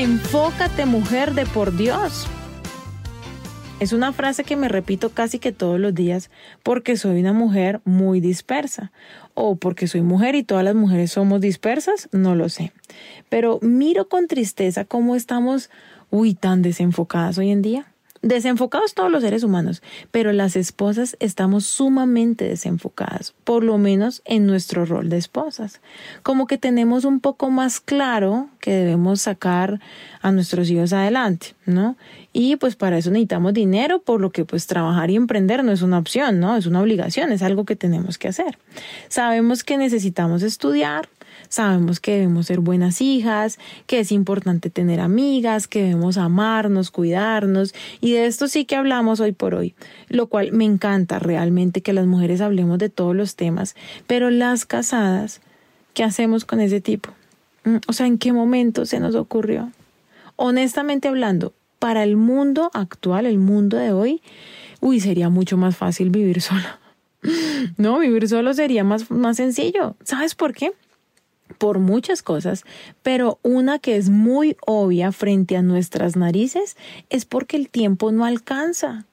Enfócate mujer de por Dios. Es una frase que me repito casi que todos los días porque soy una mujer muy dispersa o porque soy mujer y todas las mujeres somos dispersas, no lo sé. Pero miro con tristeza cómo estamos, uy, tan desenfocadas hoy en día desenfocados todos los seres humanos, pero las esposas estamos sumamente desenfocadas, por lo menos en nuestro rol de esposas. Como que tenemos un poco más claro que debemos sacar a nuestros hijos adelante, ¿no? Y pues para eso necesitamos dinero, por lo que pues trabajar y emprender no es una opción, ¿no? Es una obligación, es algo que tenemos que hacer. Sabemos que necesitamos estudiar, Sabemos que debemos ser buenas hijas, que es importante tener amigas, que debemos amarnos, cuidarnos, y de esto sí que hablamos hoy por hoy, lo cual me encanta realmente que las mujeres hablemos de todos los temas, pero las casadas, ¿qué hacemos con ese tipo? Mm, o sea, ¿en qué momento se nos ocurrió? Honestamente hablando, para el mundo actual, el mundo de hoy, uy, sería mucho más fácil vivir sola. No, vivir solo sería más, más sencillo. ¿Sabes por qué? Por muchas cosas, pero una que es muy obvia frente a nuestras narices es porque el tiempo no alcanza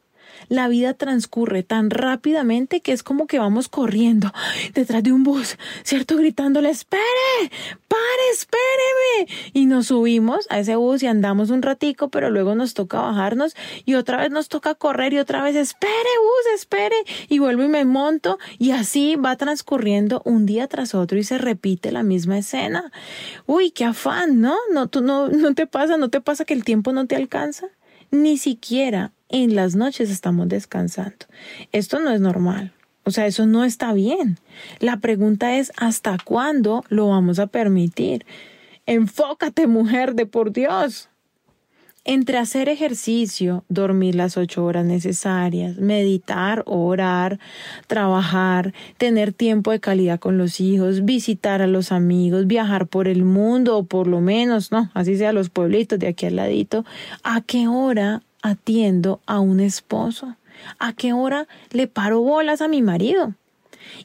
la vida transcurre tan rápidamente que es como que vamos corriendo detrás de un bus, ¿cierto? Gritándole, espere, pare, espéreme. Y nos subimos a ese bus y andamos un ratico, pero luego nos toca bajarnos y otra vez nos toca correr y otra vez, espere, bus, espere. Y vuelvo y me monto y así va transcurriendo un día tras otro y se repite la misma escena. Uy, qué afán, ¿no? No, tú no, no te pasa, no te pasa que el tiempo no te alcanza. Ni siquiera en las noches estamos descansando. Esto no es normal. O sea, eso no está bien. La pregunta es, ¿hasta cuándo lo vamos a permitir? Enfócate, mujer de por Dios. Entre hacer ejercicio, dormir las ocho horas necesarias, meditar, orar, trabajar, tener tiempo de calidad con los hijos, visitar a los amigos, viajar por el mundo o por lo menos, no, así sea los pueblitos de aquí al ladito, ¿a qué hora atiendo a un esposo? ¿A qué hora le paro bolas a mi marido?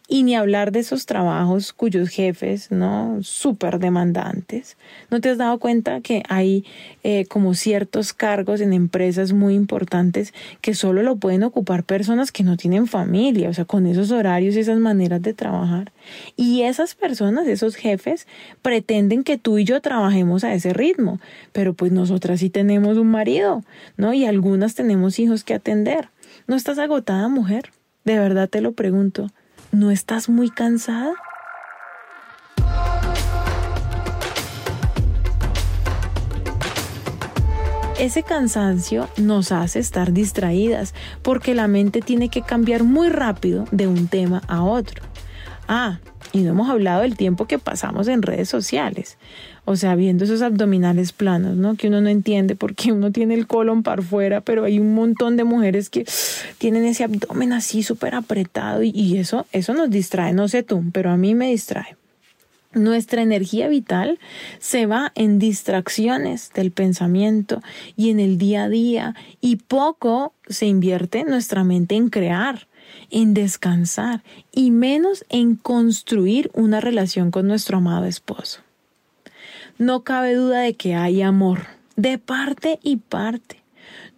Y ni hablar de esos trabajos cuyos jefes, ¿no? Súper demandantes. ¿No te has dado cuenta que hay eh, como ciertos cargos en empresas muy importantes que solo lo pueden ocupar personas que no tienen familia, o sea, con esos horarios y esas maneras de trabajar? Y esas personas, esos jefes, pretenden que tú y yo trabajemos a ese ritmo, pero pues nosotras sí tenemos un marido, ¿no? Y algunas tenemos hijos que atender. ¿No estás agotada, mujer? De verdad te lo pregunto. ¿No estás muy cansada? Ese cansancio nos hace estar distraídas porque la mente tiene que cambiar muy rápido de un tema a otro. Ah, y no hemos hablado del tiempo que pasamos en redes sociales. O sea, viendo esos abdominales planos, ¿no? Que uno no entiende por qué uno tiene el colon para afuera, pero hay un montón de mujeres que tienen ese abdomen así súper apretado y eso, eso nos distrae. No sé tú, pero a mí me distrae. Nuestra energía vital se va en distracciones del pensamiento y en el día a día y poco se invierte nuestra mente en crear en descansar y menos en construir una relación con nuestro amado esposo. No cabe duda de que hay amor, de parte y parte.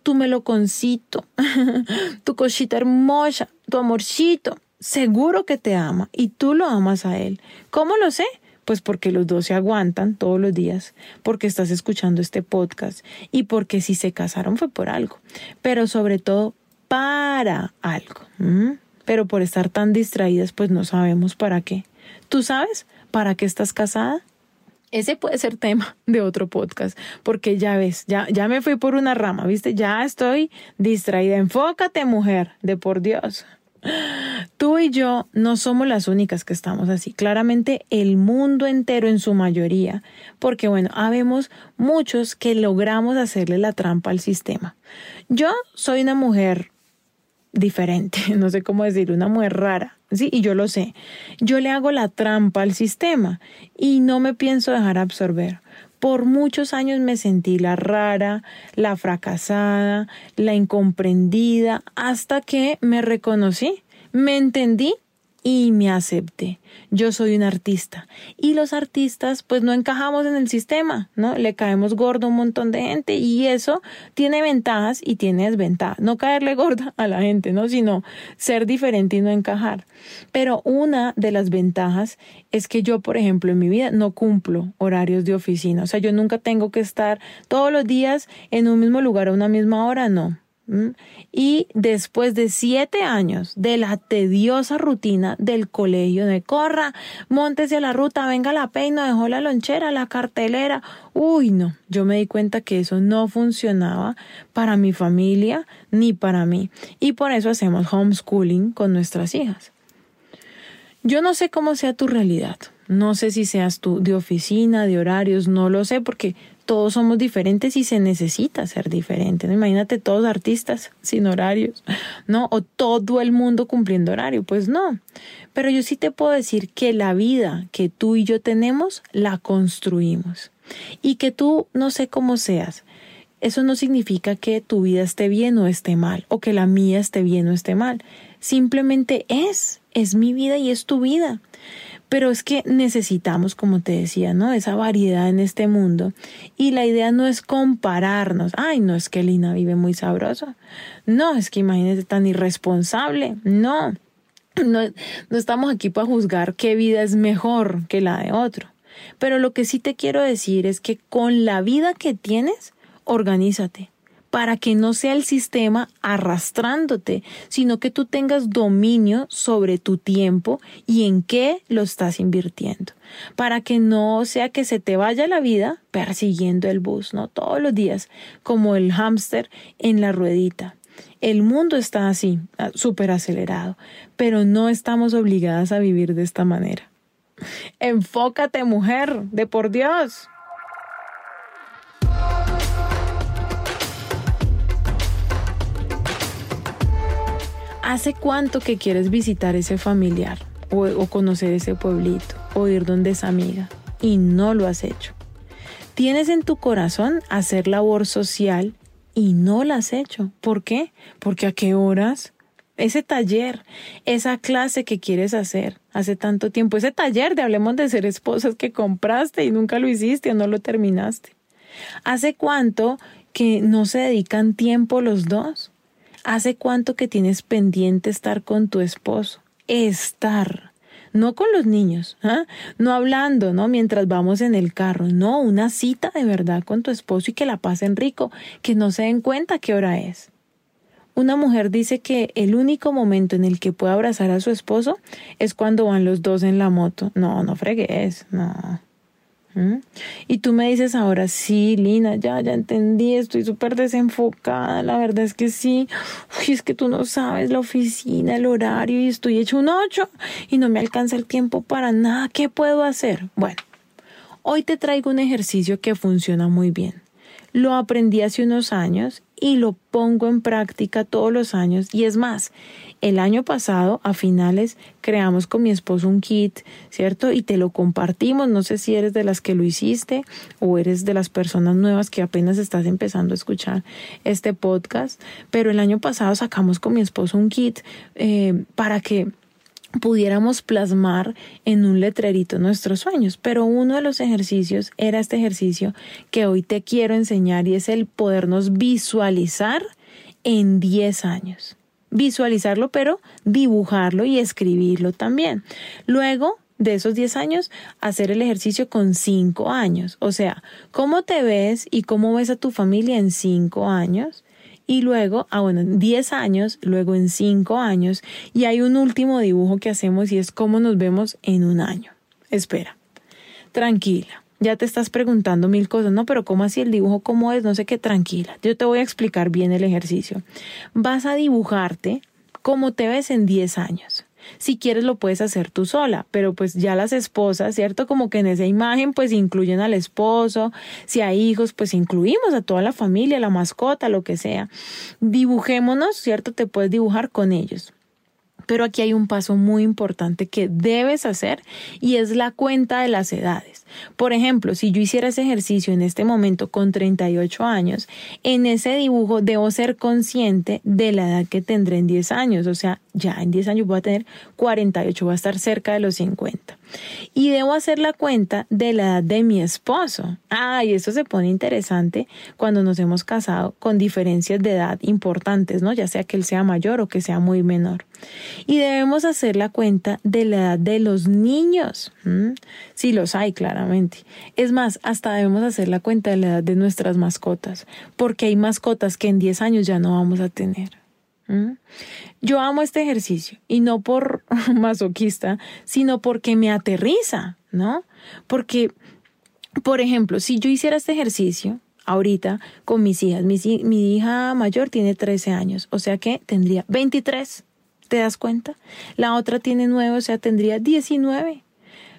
Tú me lo concito, tu cosita hermosa, tu amorcito, seguro que te ama y tú lo amas a él. ¿Cómo lo sé? Pues porque los dos se aguantan todos los días, porque estás escuchando este podcast y porque si se casaron fue por algo, pero sobre todo para algo. Pero por estar tan distraídas, pues no sabemos para qué. ¿Tú sabes para qué estás casada? Ese puede ser tema de otro podcast, porque ya ves, ya, ya me fui por una rama, ¿viste? Ya estoy distraída. Enfócate, mujer, de por Dios. Tú y yo no somos las únicas que estamos así. Claramente el mundo entero en su mayoría, porque bueno, habemos muchos que logramos hacerle la trampa al sistema. Yo soy una mujer diferente, no sé cómo decir, una mujer rara, sí, y yo lo sé. Yo le hago la trampa al sistema y no me pienso dejar absorber. Por muchos años me sentí la rara, la fracasada, la incomprendida, hasta que me reconocí, me entendí y me acepté. Yo soy un artista y los artistas pues no encajamos en el sistema, ¿no? Le caemos gordo a un montón de gente y eso tiene ventajas y tiene desventajas. No caerle gorda a la gente, ¿no? Sino ser diferente y no encajar. Pero una de las ventajas es que yo, por ejemplo, en mi vida no cumplo horarios de oficina. O sea, yo nunca tengo que estar todos los días en un mismo lugar a una misma hora, no. Y después de siete años de la tediosa rutina del colegio de corra, montese a la ruta, venga la peina, dejó la lonchera, la cartelera. Uy, no, yo me di cuenta que eso no funcionaba para mi familia ni para mí. Y por eso hacemos homeschooling con nuestras hijas. Yo no sé cómo sea tu realidad. No sé si seas tú de oficina, de horarios, no lo sé porque todos somos diferentes y se necesita ser diferente. Imagínate todos artistas sin horarios, ¿no? O todo el mundo cumpliendo horario, pues no. Pero yo sí te puedo decir que la vida que tú y yo tenemos, la construimos. Y que tú, no sé cómo seas, eso no significa que tu vida esté bien o esté mal, o que la mía esté bien o esté mal. Simplemente es, es mi vida y es tu vida. Pero es que necesitamos, como te decía, ¿no? Esa variedad en este mundo. Y la idea no es compararnos. Ay, no es que Lina vive muy sabroso. No, es que imagínate tan irresponsable. No. No, no estamos aquí para juzgar qué vida es mejor que la de otro. Pero lo que sí te quiero decir es que con la vida que tienes, organízate para que no sea el sistema arrastrándote, sino que tú tengas dominio sobre tu tiempo y en qué lo estás invirtiendo, para que no sea que se te vaya la vida persiguiendo el bus, ¿no? Todos los días, como el hámster en la ruedita. El mundo está así, ah, súper acelerado, pero no estamos obligadas a vivir de esta manera. Enfócate, mujer, de por Dios. ¿Hace cuánto que quieres visitar ese familiar o, conocer ese pueblito o ir donde es amiga y no lo has hecho? Tienes en tu corazón hacer labor social y no la has hecho. ¿Por qué? Porque a qué horas? Ese taller, esa clase que quieres hacer hace tanto tiempo, ese taller de hablemos de ser esposas que compraste y nunca lo hiciste o no lo terminaste. ¿Hace cuánto que no se dedican tiempo los dos? ¿Hace cuánto que tienes pendiente estar con tu esposo? Estar. No con los niños, ¿ah? no hablando, ¿no? Mientras vamos en el carro, no, una cita de verdad con tu esposo y que la pasen rico, que no se den cuenta qué hora es. Una mujer dice que el único momento en el que puede abrazar a su esposo es cuando van los dos en la moto. No, no fregues, no. Y tú me dices ahora, sí, Lina, ya, ya entendí, estoy súper desenfocada, la verdad es que sí, es que tú no sabes la oficina, el horario y estoy hecho un ocho y no me alcanza el tiempo para nada, ¿qué puedo hacer? Bueno, hoy te traigo un ejercicio que funciona muy bien. Lo aprendí hace unos años y lo pongo en práctica todos los años y es más, el año pasado, a finales, creamos con mi esposo un kit, ¿cierto? Y te lo compartimos. No sé si eres de las que lo hiciste o eres de las personas nuevas que apenas estás empezando a escuchar este podcast. Pero el año pasado sacamos con mi esposo un kit eh, para que pudiéramos plasmar en un letrerito nuestros sueños. Pero uno de los ejercicios era este ejercicio que hoy te quiero enseñar y es el podernos visualizar en 10 años visualizarlo, pero dibujarlo y escribirlo también. Luego de esos 10 años, hacer el ejercicio con 5 años. O sea, cómo te ves y cómo ves a tu familia en 5 años. Y luego, ah, bueno, en 10 años, luego en 5 años. Y hay un último dibujo que hacemos y es cómo nos vemos en un año. Espera, tranquila ya te estás preguntando mil cosas, ¿no? Pero ¿cómo así el dibujo? ¿Cómo es? No sé qué, tranquila. Yo te voy a explicar bien el ejercicio. Vas a dibujarte ¿Cómo te ves en 10 años? Si quieres lo puedes hacer tú sola, pero pues ya las esposas, ¿cierto? Como que en esa imagen pues incluyen al esposo, si hay hijos pues incluimos a toda la familia, la mascota, lo que sea. Dibujémonos, ¿cierto? Te puedes dibujar con ellos. Pero aquí hay un paso muy importante que debes hacer y es la cuenta de las edades. Por ejemplo, si yo hiciera ese ejercicio en este momento con 38 años, en ese dibujo debo ser consciente de la edad que tendré en 10 años. O sea, ya en 10 años voy a tener 48, voy a estar cerca de los 50. Y debo hacer la cuenta de la edad de mi esposo. Ah, y esto se pone interesante cuando nos hemos casado con diferencias de edad importantes, ¿no? Ya sea que él sea mayor o que sea muy menor. Y debemos hacer la cuenta de la edad de los niños. Si los hay, claramente. Es más, hasta debemos hacer la cuenta de la edad de nuestras mascotas, porque hay mascotas que en 10 años ya no vamos a tener. Yo amo este ejercicio y no por masoquista, sino porque me aterriza, ¿no? Porque, por ejemplo, si yo hiciera este ejercicio ahorita con mis hijas, mi, mi hija mayor tiene 13 años, o sea que tendría 23. ¿Te das cuenta? La otra tiene 9, o sea, tendría 19.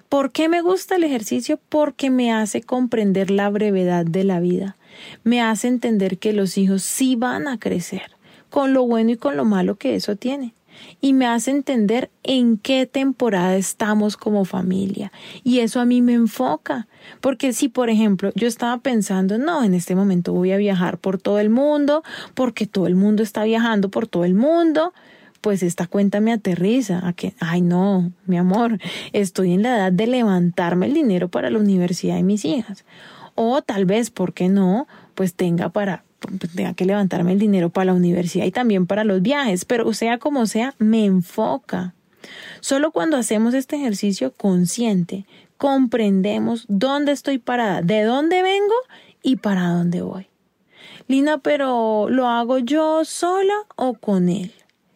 ¿Por qué me gusta el ejercicio? Porque me hace comprender la brevedad de la vida. Me hace entender que los hijos sí van a crecer, con lo bueno y con lo malo que eso tiene. Y me hace entender en qué temporada estamos como familia. Y eso a mí me enfoca. Porque si, por ejemplo, yo estaba pensando, no, en este momento voy a viajar por todo el mundo, porque todo el mundo está viajando por todo el mundo, pues esta cuenta me aterriza a que, ay no, mi amor, estoy en la edad de levantarme el dinero para la universidad de mis hijas. O tal vez, ¿por qué no? Pues tenga para tenga que levantarme el dinero para la universidad y también para los viajes, pero sea como sea, me enfoca. Solo cuando hacemos este ejercicio consciente, comprendemos dónde estoy parada, de dónde vengo y para dónde voy. Lina, pero ¿lo hago yo sola o con él?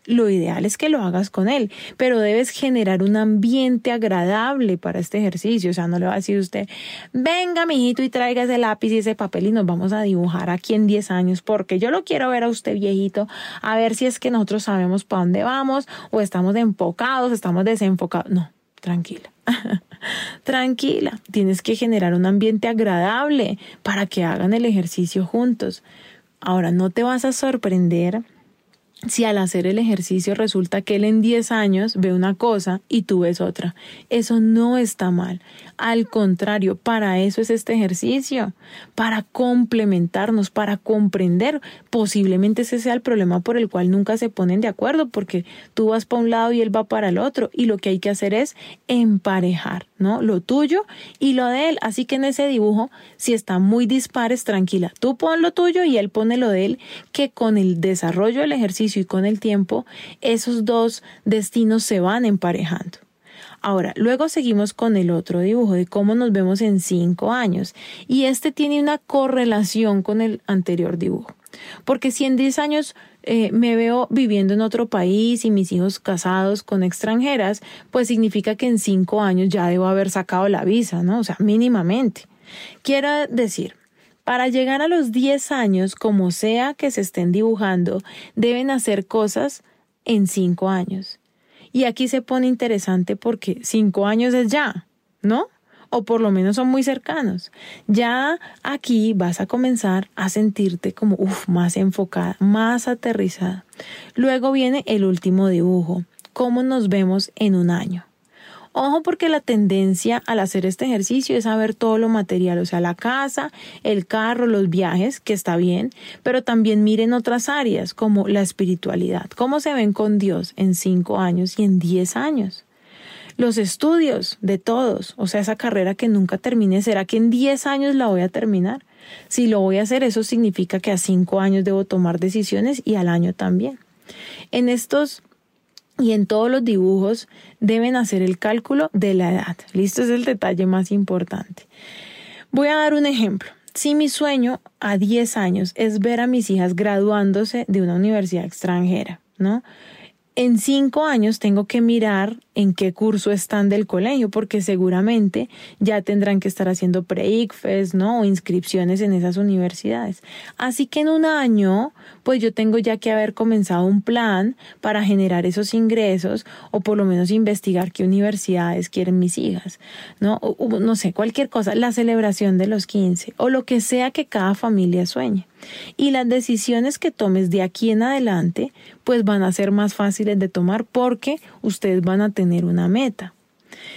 Lo ideal es que lo hagas con él, pero debes generar un ambiente agradable para este ejercicio. O sea, no le va a decir usted, venga, mijito, y traiga ese lápiz y ese papel y nos vamos a dibujar aquí en 10 años, porque yo lo quiero ver a usted viejito, a ver si es que nosotros sabemos para dónde vamos o estamos enfocados, estamos desenfocados. No, tranquila. tranquila, tienes que generar un ambiente agradable para que hagan el ejercicio juntos. Ahora, no te vas a sorprender si al hacer el ejercicio resulta que él en 10 años ve una cosa y tú ves otra. Eso no está mal. Al contrario, para eso es este ejercicio, para complementarnos, para comprender. Posiblemente ese sea el problema por el cual nunca se ponen de acuerdo, porque tú vas para un lado y él va para el otro, y lo que hay que hacer es emparejar, ¿no? Lo tuyo y lo de él. Así que en ese dibujo, si está muy dispares, tranquila, tú pon lo tuyo y él pone lo de él, que con el desarrollo del ejercicio y con el tiempo, esos dos destinos se van emparejando. Ahora, luego seguimos con el otro dibujo de cómo nos vemos en cinco años y este tiene una correlación con el anterior dibujo. Porque si en 10 años eh, me veo viviendo en otro país y mis hijos casados con extranjeras, pues significa que en cinco años ya debo haber sacado la visa, ¿no? O sea, mínimamente. Quiero decir, para llegar a los 10 años, como sea que se estén dibujando, deben hacer cosas en cinco años. Y aquí se pone interesante porque cinco años es ya, ¿no? O por lo menos son muy cercanos. Ya aquí vas a comenzar a sentirte como uf, más enfocada, más aterrizada. Luego viene el último dibujo, cómo nos vemos en un año. Ojo porque la tendencia al hacer este ejercicio es saber todo lo material, o sea, la casa, el carro, los viajes, que está bien, pero también miren otras áreas como la espiritualidad, cómo se ven con Dios en cinco años y en diez años. Los estudios de todos, o sea, esa carrera que nunca termine, ¿será que en diez años la voy a terminar? Si lo voy a hacer, eso significa que a cinco años debo tomar decisiones y al año también. En estos y en todos los dibujos deben hacer el cálculo de la edad. Listo es el detalle más importante. Voy a dar un ejemplo. Si mi sueño a 10 años es ver a mis hijas graduándose de una universidad extranjera, ¿no? En 5 años tengo que mirar en qué curso están del colegio, porque seguramente ya tendrán que estar haciendo pre-ICFES, ¿no? O inscripciones en esas universidades. Así que en un año, pues yo tengo ya que haber comenzado un plan para generar esos ingresos o por lo menos investigar qué universidades quieren mis hijas, ¿no? no sé, cualquier cosa, la celebración de los 15 o lo que sea que cada familia sueñe. Y las decisiones que tomes de aquí en adelante, pues van a ser más fáciles de tomar porque ustedes van a tener una meta.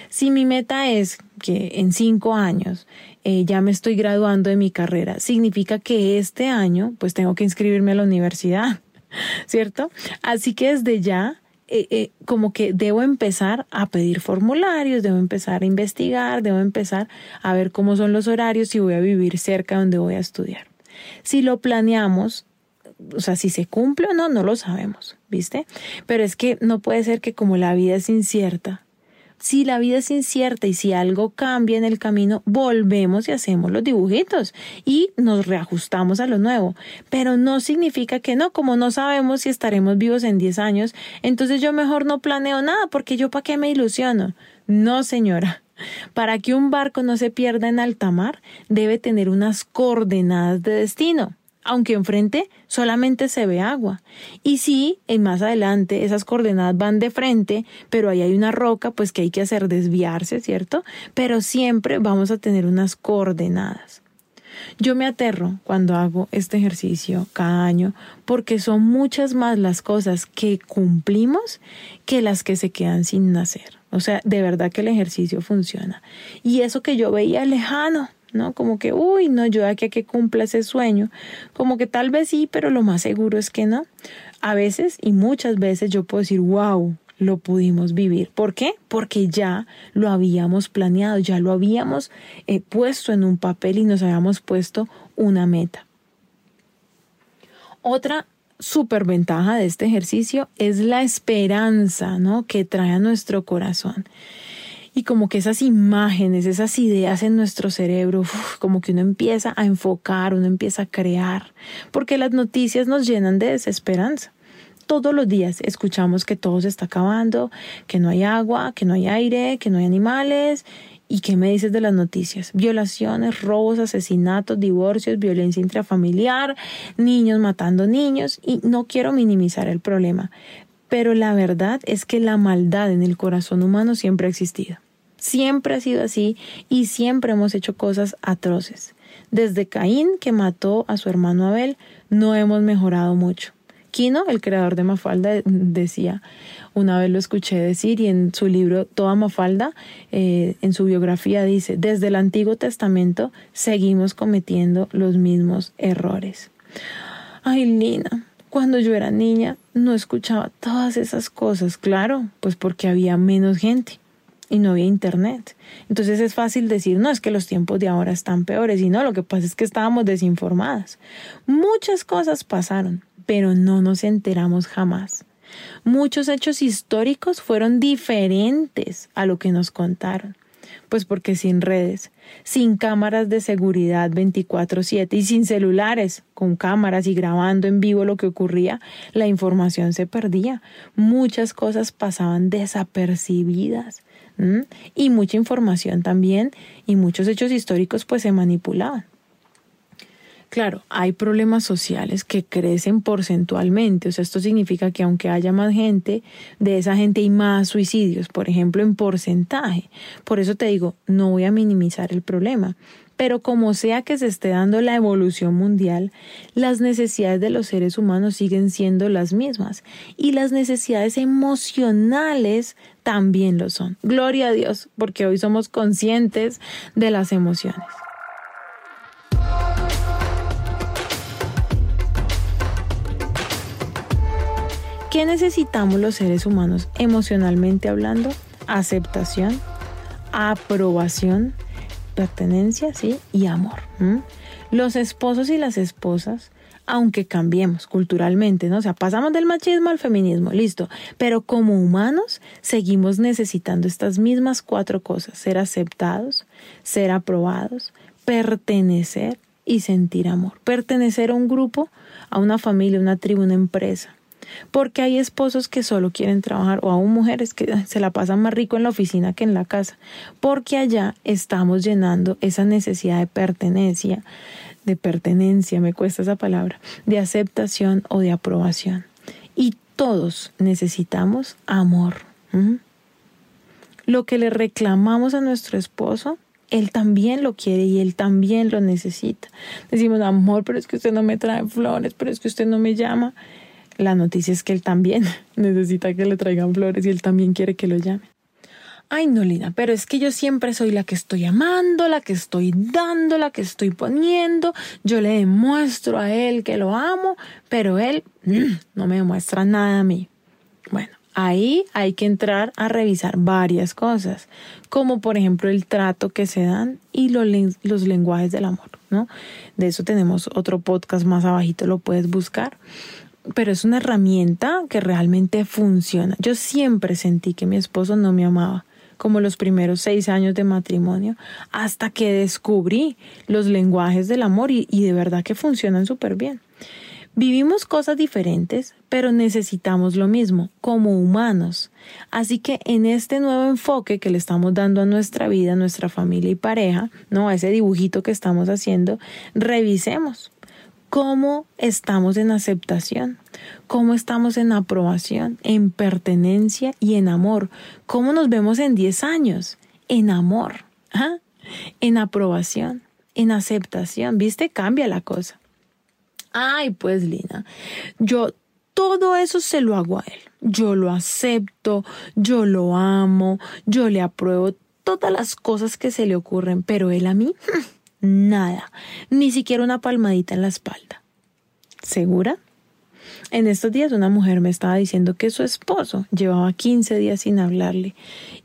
Si mi meta es que en cinco años eh, ya me estoy graduando de mi carrera, significa que este año pues tengo que inscribirme a la universidad, ¿cierto? Así que desde ya eh, eh, como que debo empezar a pedir formularios, debo empezar a investigar, debo empezar a ver cómo son los horarios y voy a vivir cerca donde voy a estudiar. Si lo planeamos, o sea, si se cumple o no, no lo sabemos, ¿viste? Pero es que no puede ser que como la vida es incierta, si la vida es incierta y si algo cambia en el camino, volvemos y hacemos los dibujitos y nos reajustamos a lo nuevo. Pero no significa que no, como no sabemos si estaremos vivos en 10 años, entonces yo mejor no planeo nada porque yo para qué me ilusiono. No, señora. Para que un barco no se pierda en alta mar, debe tener unas coordenadas de destino aunque enfrente solamente se ve agua. Y sí, en más adelante esas coordenadas van de frente, pero ahí hay una roca, pues que hay que hacer desviarse, ¿cierto? Pero siempre vamos a tener unas coordenadas. Yo me aterro cuando hago este ejercicio cada año porque son muchas más las cosas que cumplimos que las que se quedan sin nacer. O sea, de verdad que el ejercicio funciona. Y eso que yo veía lejano, ¿no? Como que, uy, no, yo aquí a que cumpla ese sueño. Como que tal vez sí, pero lo más seguro es que no. A veces y muchas veces yo puedo decir, wow, lo pudimos vivir. ¿Por qué? Porque ya lo habíamos planeado, ya lo habíamos eh, puesto en un papel y nos habíamos puesto una meta. Otra superventaja de este ejercicio es la esperanza, ¿no? Que trae a nuestro corazón y como que esas imágenes, esas ideas en nuestro cerebro, como que uno empieza a enfocar, uno empieza a crear, porque las noticias nos llenan de desesperanza. Todos los días escuchamos que todo se está acabando, que no hay agua, que no hay aire, que no hay animales. ¿Y qué me dices de las noticias? Violaciones, robos, asesinatos, divorcios, violencia intrafamiliar, niños matando niños. Y no quiero minimizar el problema, pero la verdad es que la maldad en el corazón humano siempre ha existido. Siempre ha sido así y siempre hemos hecho cosas atroces. Desde Caín, que mató a su hermano Abel, no hemos mejorado mucho. Quino, el creador de Mafalda, decía, una vez lo escuché decir y en su libro Toda Mafalda, eh, en su biografía dice, desde el Antiguo Testamento seguimos cometiendo los mismos errores. Ay, Lina, cuando yo era niña no escuchaba todas esas cosas, claro, pues porque había menos gente y no había internet. Entonces es fácil decir, no, es que los tiempos de ahora están peores y no, lo que pasa es que estábamos desinformadas. Muchas cosas pasaron, pero no nos enteramos jamás. Muchos hechos históricos fueron diferentes a lo que nos contaron. Pues porque sin redes, sin cámaras de seguridad 24/7 y sin celulares, con cámaras y grabando en vivo lo que ocurría, la información se perdía. Muchas cosas pasaban desapercibidas. Y mucha información también y muchos hechos históricos pues se manipulaban. Claro, hay problemas sociales que crecen porcentualmente, o sea, esto significa que aunque haya más gente, de esa gente hay más suicidios, por ejemplo, en porcentaje. Por eso te digo, no voy a minimizar el problema, pero como sea que se esté dando la evolución mundial, las necesidades de los seres humanos siguen siendo las mismas y las necesidades emocionales también lo son. Gloria a Dios, porque hoy somos conscientes de las emociones. ¿Qué necesitamos los seres humanos emocionalmente hablando? Aceptación, aprobación, pertenencia, ¿sí? Y amor. Los esposos y las esposas, aunque cambiemos culturalmente, ¿no? O sea, pasamos del machismo al feminismo, listo. Pero como humanos seguimos necesitando estas mismas cuatro cosas. Ser aceptados, ser aprobados, pertenecer y sentir amor. Pertenecer a un grupo, a una familia, una tribu, una empresa Porque hay esposos que solo quieren trabajar o aún mujeres que se la pasan más rico en la oficina que en la casa. Porque allá estamos llenando esa necesidad de pertenencia, de pertenencia, me cuesta esa palabra, de aceptación o de aprobación. Y todos necesitamos amor. Lo que le reclamamos a nuestro esposo él también lo quiere y él también lo necesita. Decimos, amor, pero es que usted no me trae flores, pero es que usted no me llama. La noticia es que él también necesita que le traigan flores y él también quiere que lo llame. Ay, no, Lina, pero es que yo siempre soy la que estoy amando, la que estoy dando, la que estoy poniendo. Yo le demuestro a él que lo amo, pero él mm, no me demuestra nada a mí. Bueno, Ahí hay que entrar a revisar varias cosas, como por ejemplo el trato que se dan y los, los lenguajes del amor, ¿no? De eso tenemos otro podcast más abajito, lo puedes buscar pero es una herramienta que realmente funciona. Yo siempre sentí que mi esposo no me amaba, como los primeros seis años de matrimonio, hasta que descubrí los lenguajes del amor y, de verdad que funcionan súper bien. Vivimos cosas diferentes, pero necesitamos lo mismo, como humanos. Así que en este nuevo enfoque que le estamos dando a nuestra vida, nuestra familia y pareja, ¿no? A ese dibujito que estamos haciendo, revisemos cómo estamos en aceptación, cómo estamos en aprobación, en pertenencia y en amor, cómo nos vemos en 10 años, en amor, ¿ah? en aprobación, en aceptación, ¿viste? Cambia la cosa. Ay, pues Lina, yo todo eso se lo hago a él. Yo lo acepto, yo lo amo, yo le apruebo todas las cosas que se le ocurren, pero él a mí, nada, ni siquiera una palmadita en la espalda. ¿Segura? En estos días una mujer me estaba diciendo que su esposo llevaba 15 días sin hablarle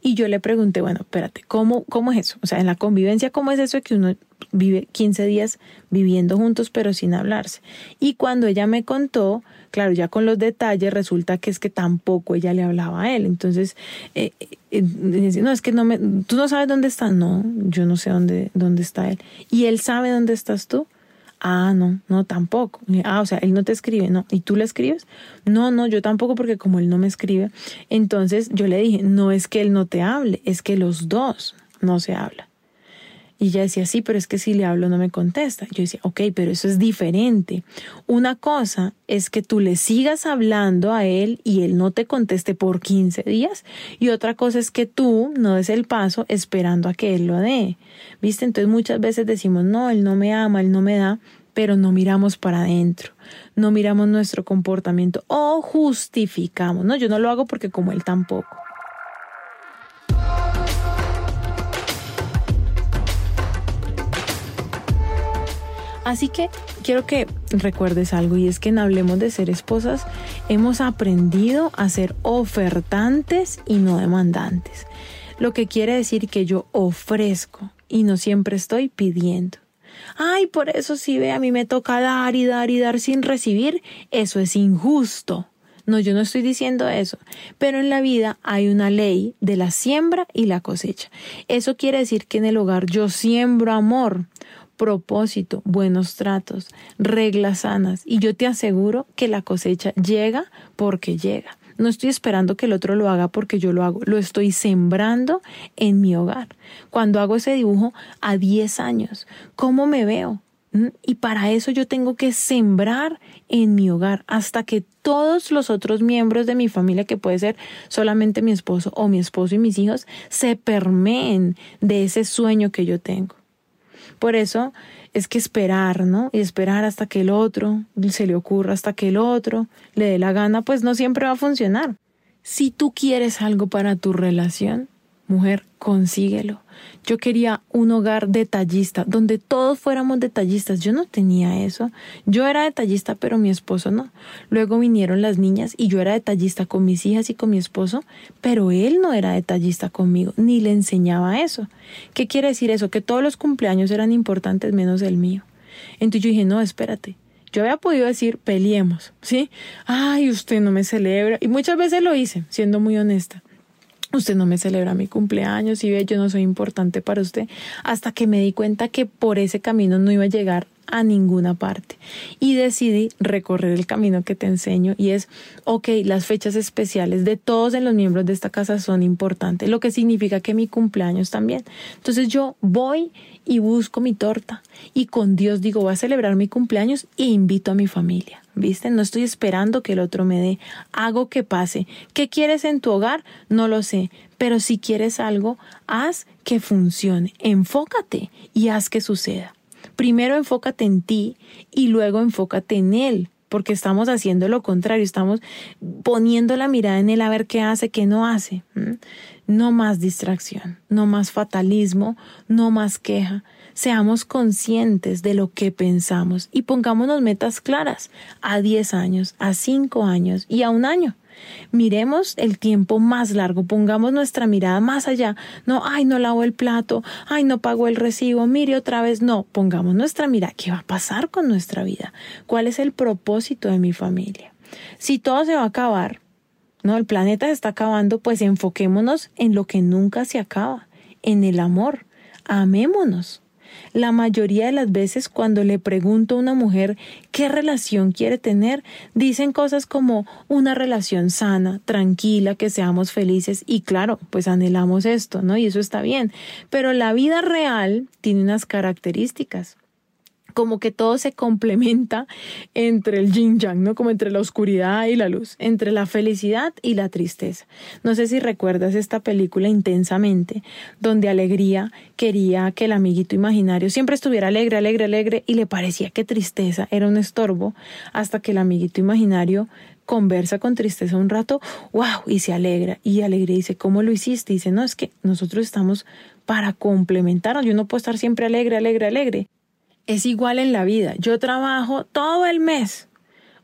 y yo le pregunté, bueno, espérate, ¿cómo, cómo es eso? O sea, en la convivencia, ¿cómo es eso de que uno vive 15 días viviendo juntos pero sin hablarse? Y cuando ella me contó, claro, ya con los detalles resulta que es que tampoco ella le hablaba a él. Entonces, eh, eh, no, es que no me, tú no sabes dónde está. No, yo no sé dónde, dónde está él. ¿Y él sabe dónde estás tú? Ah, no, no, tampoco. Ah, o sea, él no te escribe, ¿no? ¿Y tú le escribes? No, no, yo tampoco porque como él no me escribe. Entonces yo le dije, no es que él no te hable, es que los dos no se hablan. Y ella decía, sí, pero es que si le hablo no me contesta. Yo decía, ok, pero eso es diferente. Una cosa es que tú le sigas hablando a él y él no te conteste por 15 días. Y otra cosa es que tú no des el paso esperando a que él lo dé. ¿Viste? Entonces muchas veces decimos, no, él no me ama, él no me da, pero no miramos para adentro. No miramos nuestro comportamiento o justificamos. No, yo no lo hago porque como él tampoco. Así que quiero que recuerdes algo y es que en Hablemos de ser esposas hemos aprendido a ser ofertantes y no demandantes. Lo que quiere decir que yo ofrezco y no siempre estoy pidiendo. Ay, por eso si ve, a mí me toca dar y dar y dar sin recibir, eso es injusto. No, yo no estoy diciendo eso, pero en la vida hay una ley de la siembra y la cosecha. Eso quiere decir que en el hogar yo siembro amor, propósito, buenos tratos, reglas sanas y yo te aseguro que la cosecha llega porque llega. No estoy esperando que el otro lo haga porque yo lo hago, lo estoy sembrando en mi hogar. Cuando hago ese dibujo a 10 años, ¿cómo me veo? ¿Mm? Y para eso yo tengo que sembrar en mi hogar hasta que todos los otros miembros de mi familia, que puede ser solamente mi esposo o mi esposo y mis hijos, se permeen de ese sueño que yo tengo. Por eso es que esperar, ¿no? Y esperar hasta que el otro se le ocurra, hasta que el otro le dé la gana, pues no siempre va a funcionar. Si tú quieres algo para tu relación, mujer, consíguelo. Yo quería un hogar detallista, donde todos fuéramos detallistas. Yo no tenía eso. Yo era detallista, pero mi esposo no. Luego vinieron las niñas y yo era detallista con mis hijas y con mi esposo, pero él no era detallista conmigo, ni le enseñaba eso. ¿Qué quiere decir eso? Que todos los cumpleaños eran importantes menos el mío. Entonces yo dije, no, espérate. Yo había podido decir, peleemos, ¿sí? Ay, usted no me celebra. Y muchas veces lo hice, siendo muy honesta usted no me celebra mi cumpleaños y ve, yo no soy importante para usted, hasta que me di cuenta que por ese camino no iba a llegar a ninguna parte. Y decidí recorrer el camino que te enseño y es, ok, las fechas especiales de todos los miembros de esta casa son importantes, lo que significa que mi cumpleaños también. Entonces yo voy y busco mi torta y con Dios digo, voy a celebrar mi cumpleaños e invito a mi familia. ¿Viste? No estoy esperando que el otro me dé. Hago que pase. ¿Qué quieres en tu hogar? No lo sé. Pero si quieres algo, haz que funcione. Enfócate y haz que suceda. Primero enfócate en ti y luego enfócate en él, porque estamos haciendo lo contrario, estamos poniendo la mirada en él a ver qué hace, qué no hace. No más distracción, no más fatalismo, no más queja. Seamos conscientes de lo que pensamos y pongámonos metas claras a 10 años, a 5 años y a un año. Miremos el tiempo más largo, pongamos nuestra mirada más allá. No, ay, no lavo el plato, ay, no pago el recibo, mire otra vez. No, pongamos nuestra mirada. ¿Qué va a pasar con nuestra vida? ¿Cuál es el propósito de mi familia? Si todo se va a acabar, no, el planeta se está acabando, pues enfoquémonos en lo que nunca se acaba, en el amor. Amémonos. La mayoría de las veces cuando le pregunto a una mujer qué relación quiere tener, dicen cosas como una relación sana, tranquila, que seamos felices y claro, pues anhelamos esto, ¿no? Y eso está bien. Pero la vida real tiene unas características como que todo se complementa entre el yin yang, ¿no? Como entre la oscuridad y la luz, entre la felicidad y la tristeza. No sé si recuerdas esta película intensamente, donde Alegría quería que el amiguito imaginario siempre estuviera alegre, alegre, alegre, y le parecía que tristeza era un estorbo, hasta que el amiguito imaginario conversa con tristeza un rato, wow, y se alegra. Y Alegría dice, ¿cómo lo hiciste? Y dice, no, es que nosotros estamos para complementarnos. Yo no puedo estar siempre alegre, alegre, alegre es igual en la vida. Yo trabajo todo el mes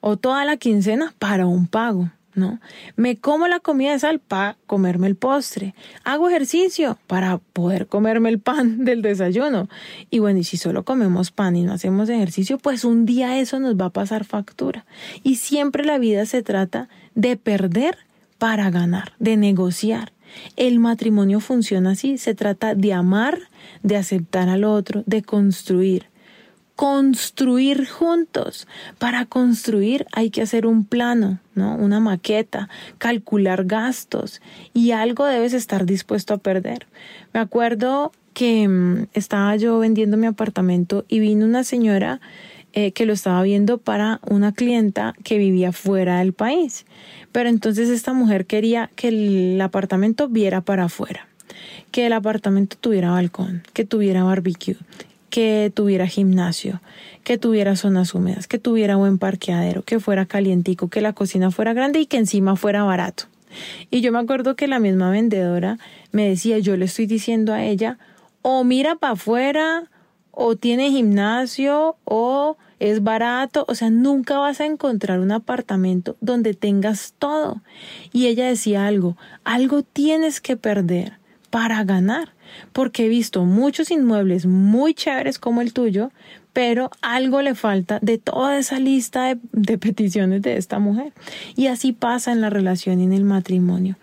o toda la quincena para un pago, ¿no? Me como la comida de sal para comerme el postre. Hago ejercicio para poder comerme el pan del desayuno. Y bueno, y si solo comemos pan y no hacemos ejercicio, pues un día eso nos va a pasar factura. Y siempre la vida se trata de perder para ganar, de negociar. El matrimonio funciona así, se trata de amar, de aceptar al otro, de construir construir juntos. Para construir hay que hacer un plano, ¿no? Una maqueta, calcular gastos y algo debes estar dispuesto a perder. Me acuerdo que mm, estaba yo vendiendo mi apartamento y vino una señora eh, que lo estaba viendo para una clienta que vivía fuera del país. Pero entonces esta mujer quería que el apartamento viera para afuera, que el apartamento tuviera balcón, que tuviera barbecue, que tuviera gimnasio, que tuviera zonas húmedas, que tuviera buen parqueadero, que fuera calientico, que la cocina fuera grande y que encima fuera barato. Y yo me acuerdo que la misma vendedora me decía, yo le estoy diciendo a ella, o mira para afuera, o tiene gimnasio, o es barato, o sea, nunca vas a encontrar un apartamento donde tengas todo. Y ella decía algo, algo tienes que perder para ganar porque he visto muchos inmuebles muy chéveres como el tuyo, pero algo le falta de toda esa lista de, peticiones de esta mujer. Y así pasa en la relación y en el matrimonio.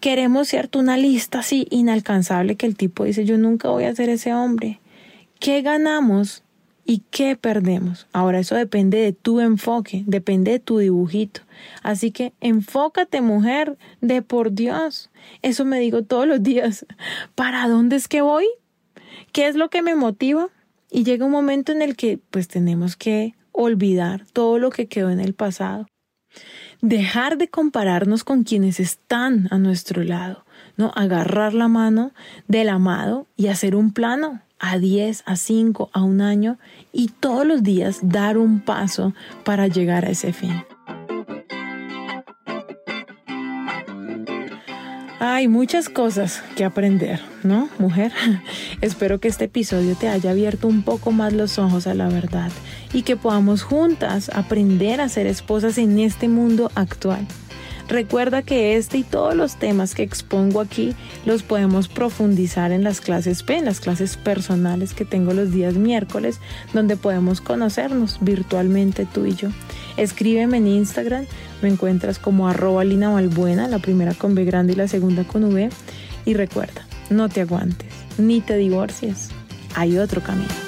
Queremos, ¿cierto? Una lista así inalcanzable que el tipo dice, yo nunca voy a ser ese hombre. ¿Qué ganamos y qué perdemos. Ahora eso depende de tu enfoque, depende de tu dibujito. Así que enfócate mujer de por Dios. Eso me digo todos los días. ¿Para dónde es que voy? ¿Qué es lo que me motiva? Y llega un momento en el que pues tenemos que olvidar todo lo que quedó en el pasado. Dejar de compararnos con quienes están a nuestro lado, ¿no? Agarrar la mano del amado y hacer un plano a 10, a 5, a un año y todos los días dar un paso para llegar a ese fin. Hay muchas cosas que aprender, ¿no, mujer? Espero que este episodio te haya abierto un poco más los ojos a la verdad y que podamos juntas aprender a ser esposas en este mundo actual. Recuerda que este y todos los temas que expongo aquí los podemos profundizar en las clases P, en las clases personales que tengo los días miércoles, donde podemos conocernos virtualmente tú y yo. Escríbeme en Instagram, me encuentras como arroba Lina la primera con B grande y la segunda con V. Y recuerda, no te aguantes, ni te divorcies, hay otro camino.